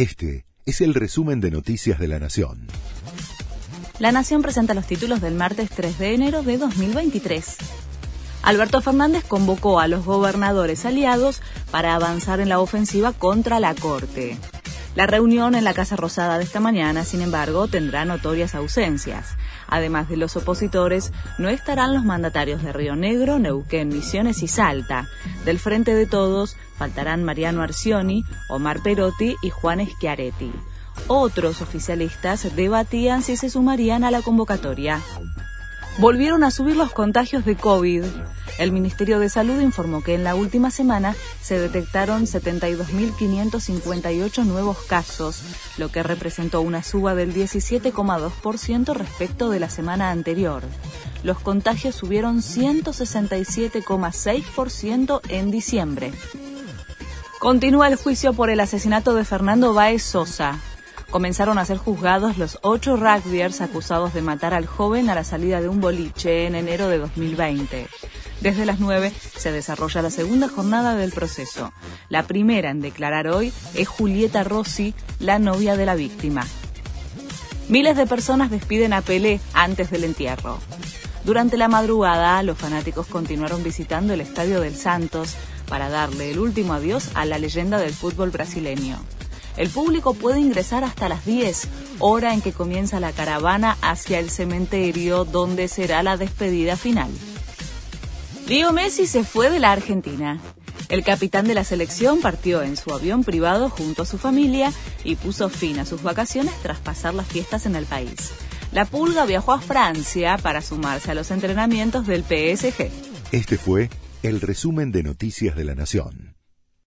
Este es el resumen de Noticias de la Nación. La Nación presenta los títulos del martes 3 de enero de 2023. Alberto Fernández convocó a los gobernadores aliados para avanzar en la ofensiva contra la Corte. La reunión en la Casa Rosada de esta mañana, sin embargo, tendrá notorias ausencias. Además de los opositores, no estarán los mandatarios de Río Negro, Neuquén, Misiones y Salta. Del Frente de Todos faltarán Mariano Arcioni, Omar Perotti y Juan Schiaretti. Otros oficialistas debatían si se sumarían a la convocatoria volvieron a subir los contagios de COVID. El Ministerio de Salud informó que en la última semana se detectaron 72.558 nuevos casos, lo que representó una suba del 17,2% respecto de la semana anterior. Los contagios subieron 167,6% en diciembre. Continúa el juicio por el asesinato de Fernando Baez Sosa comenzaron a ser juzgados los ocho rugbyers acusados de matar al joven a la salida de un boliche en enero de 2020. Desde las 9 se desarrolla la segunda jornada del proceso. La primera en declarar hoy es Julieta Rossi, la novia de la víctima. Miles de personas despiden a Pelé antes del entierro. Durante la madrugada, los fanáticos continuaron visitando el Estadio del Santos para darle el último adiós a la leyenda del fútbol brasileño. El público puede ingresar hasta las 10, hora en que comienza la caravana hacia el cementerio donde será la despedida final. Leo Messi se fue de la Argentina. El capitán de la selección partió en su avión privado junto a su familia y puso fin a sus vacaciones tras pasar las fiestas en el país. La Pulga viajó a Francia para sumarse a los entrenamientos del PSG. Este fue el resumen de Noticias de la Nación.